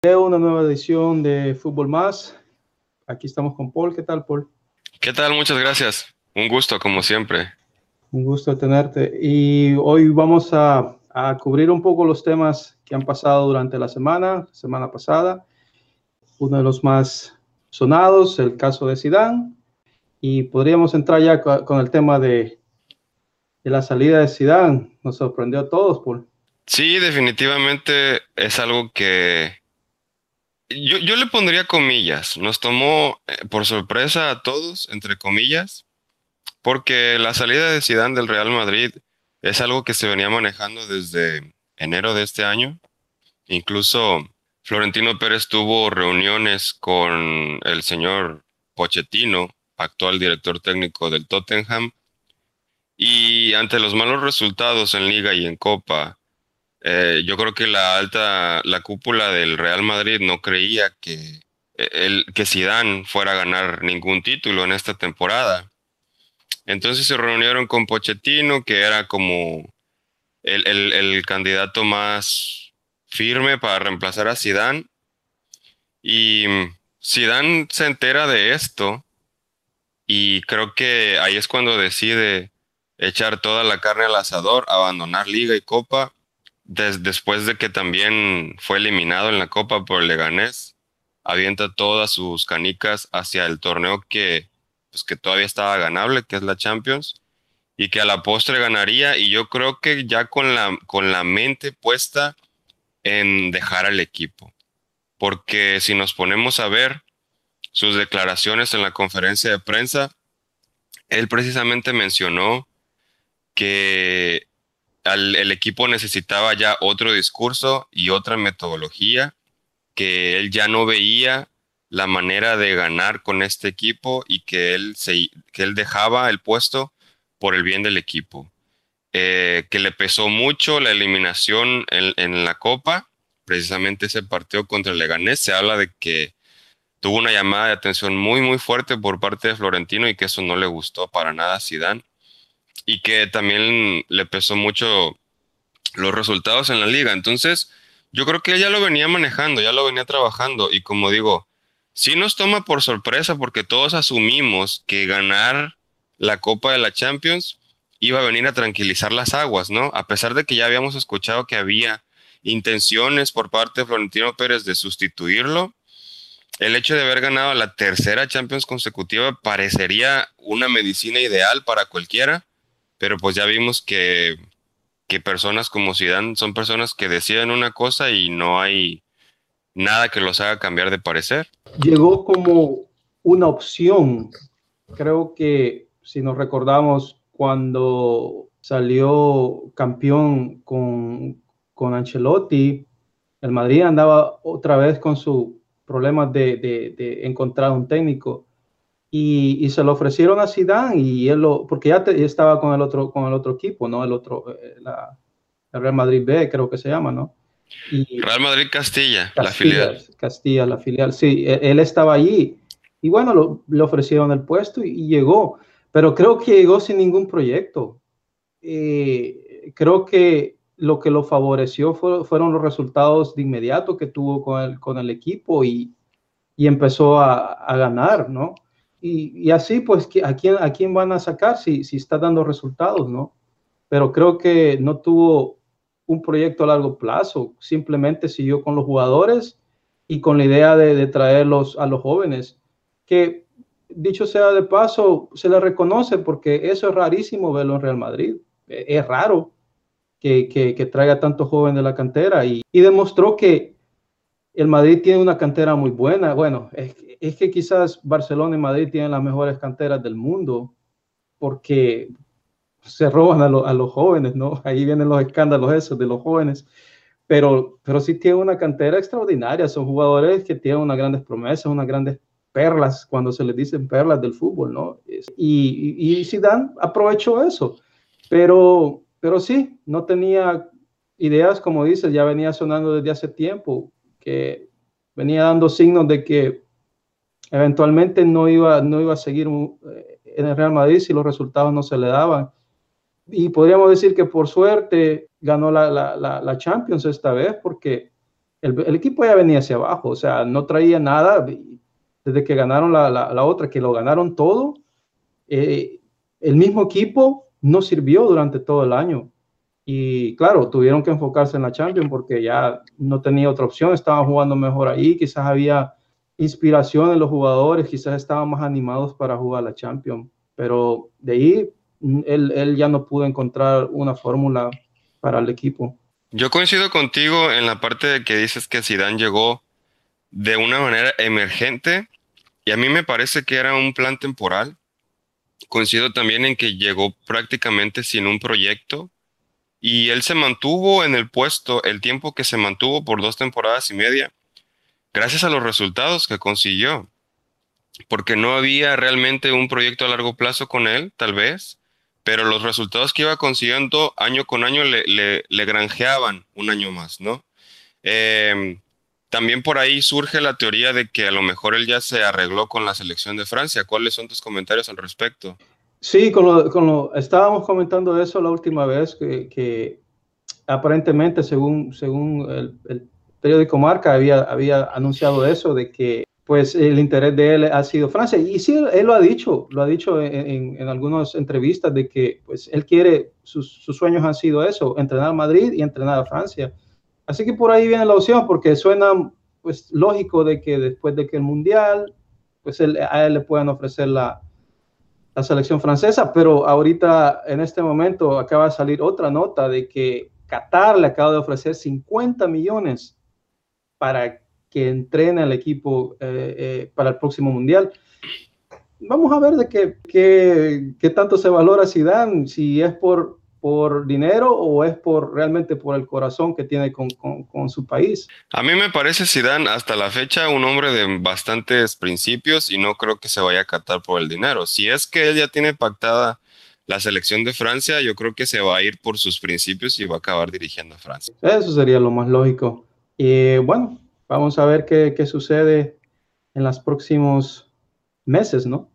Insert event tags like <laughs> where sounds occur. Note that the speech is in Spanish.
una nueva edición de Fútbol Más. Aquí estamos con Paul. ¿Qué tal, Paul? ¿Qué tal? Muchas gracias. Un gusto, como siempre. Un gusto tenerte. Y hoy vamos a, cubrir un poco los temas que han pasado durante la semana, semana pasada. Uno de los más sonados, el caso de Sidán. Y podríamos entrar ya con, el tema de, de la salida de Sidán. Nos sorprendió a todos, Paul. Sí, definitivamente es algo que yo, yo le pondría comillas. Nos tomó eh, por sorpresa a todos, entre comillas, porque la salida de Zidane del Real Madrid es algo que se venía manejando desde enero de este año. Incluso Florentino Pérez tuvo reuniones con el señor Pochettino, actual director técnico del Tottenham, y ante los malos resultados en liga y en copa, eh, yo creo que la alta, la cúpula del Real Madrid no creía que, eh, el, que Zidane fuera a ganar ningún título en esta temporada. Entonces se reunieron con Pochettino, que era como el, el candidato más firme para reemplazar a Zidane. Y Zidane se entera de esto y creo que ahí es cuando decide echar toda la carne al asador, abandonar liga y copa después de que también fue eliminado en la Copa por Leganés, avienta todas sus canicas hacia el torneo que, pues, que todavía estaba ganable, que es la Champions, y que a la postre ganaría. Y yo creo que ya con la, con la mente puesta en dejar al equipo. Porque si nos ponemos a ver sus declaraciones en la conferencia de prensa, él precisamente mencionó que el equipo necesitaba ya otro discurso y otra metodología, que él ya no veía la manera de ganar con este equipo y que él, que él dejaba el puesto por el bien del equipo. Eh, que le pesó mucho la eliminación en, en, la Copa, precisamente ese partido contra el Leganés, se habla de que tuvo una llamada de atención muy muy fuerte por parte de Florentino y que eso no le gustó para nada a Zidane y que también le pesó mucho los resultados en la liga. Entonces, yo creo que ella lo venía manejando, ya lo venía trabajando y como digo, sí nos toma por sorpresa porque todos asumimos que ganar la Copa de la Champions iba a venir a tranquilizar las aguas, ¿no? A pesar de que ya habíamos escuchado que había intenciones por parte de Florentino Pérez de sustituirlo, el hecho de haber ganado la tercera Champions consecutiva parecería una medicina ideal para cualquiera pero pues ya vimos que, personas como Zidane son personas que deciden una cosa y no hay nada que los haga cambiar de parecer. Llegó como una opción. Creo que si nos recordamos cuando salió campeón con, con Ancelotti, el Madrid andaba otra vez con su problemas de, de encontrar un técnico y, se lo ofrecieron a Zidane y él lo, porque ya estaba con el otro, con el otro equipo, ¿no? El otro, eh, la, el Real Madrid B, creo que se llama, ¿no? Y, Real Madrid Castilla, la filial. Castilla, la filial, sí, e, él, estaba allí y bueno, lo, le ofrecieron el puesto y, llegó, pero creo que llegó sin ningún proyecto. Eh, creo que lo que lo favoreció fueron los resultados de inmediato que tuvo con el, con el equipo y, y empezó a, a ganar, ¿no? Y, así, pues, ¿a quién, ¿a quién van a sacar si, si está dando resultados, no? Pero creo que no tuvo un proyecto a largo plazo, simplemente siguió con los jugadores y con la idea de, traerlos a los jóvenes, que dicho sea de paso, se le reconoce porque eso es rarísimo verlo en Real Madrid. E, es raro que, que, traiga tantos jóvenes de la cantera y, demostró que el Madrid tiene una cantera muy buena. Bueno, es, que quizás Barcelona y Madrid tienen las mejores canteras del mundo porque se roban a, los jóvenes, ¿no? <laughs> Ahí vienen los escándalos esos de los jóvenes, pero, pero sí tiene una cantera extraordinaria, son jugadores que tienen unas grandes promesas, unas grandes perlas, cuando se les dicen perlas del fútbol, ¿no? Y, y, y Zidane aprovechó eso, pero, pero sí, no tenía ideas, como dices, ya venía sonando desde hace tiempo, venía dando signos de que eventualmente no iba, no iba a seguir eh, en el Real Madrid si los resultados no se le daban. Y podríamos decir que por suerte ganó la, la, la, Champions esta vez porque el, equipo ya venía hacia abajo, o sea, no traía nada. Desde que ganaron la, la, otra, que lo ganaron todo, eh, el mismo equipo no sirvió durante todo el año. Y claro, tuvieron que enfocarse en la Champions porque ya no tenía otra opción, estaban jugando mejor ahí, quizás había inspiración en los jugadores, quizás estaban más animados para jugar la Champions, pero de ahí él, él ya no pudo encontrar una fórmula para el equipo. Yo coincido contigo en la parte de que dices que Zidane llegó de una manera emergente y a mí me parece que era un plan temporal. Coincido también en que llegó prácticamente sin un proyecto y él se mantuvo en el puesto el tiempo que se mantuvo por dos temporadas y media gracias a los resultados que consiguió, porque no había realmente un proyecto a largo plazo con él, tal vez, pero los resultados que iba consiguiendo año con año le, le, granjeaban un año más, ¿no? Em, también por ahí surge la teoría de que a lo mejor él ya se arregló con la selección de Francia. ¿Cuáles son tus comentarios al respecto? Sí, con lo, con lo, estábamos comentando eso la última vez, que, aparentemente, según, según el, el, periódico Marca, había, había anunciado eso, de que pues el interés de él ha sido Francia. Y sí, él lo ha dicho, lo ha dicho en, en, algunas entrevistas, de que pues él quiere, sus, sus, sueños han sido eso, entrenar a Madrid y entrenar a Francia. Así que por ahí viene la opción, porque suena pues lógico de que después de que el Mundial, pues él, a él le puedan ofrecer la, la selección francesa, pero ahorita en este momento acaba de salir otra nota de que Qatar le acaba de ofrecer 50 millones para que entrene al equipo eh, eh, para el próximo mundial. Vamos a ver de qué, qué, qué tanto se valora Zidane, si es por por dinero o es por realmente por el corazón que tiene con, con, su país. A mí me parece Zidane hasta la fecha un hombre de bastantes principios y no creo que se vaya a catar por el dinero. Si es que él ya tiene pactada la selección de Francia, yo creo que se va a ir por sus principios y va a acabar dirigiendo a Francia. Eso sería lo más lógico. Y bueno, vamos a ver qué, qué sucede en los próximos meses, ¿no?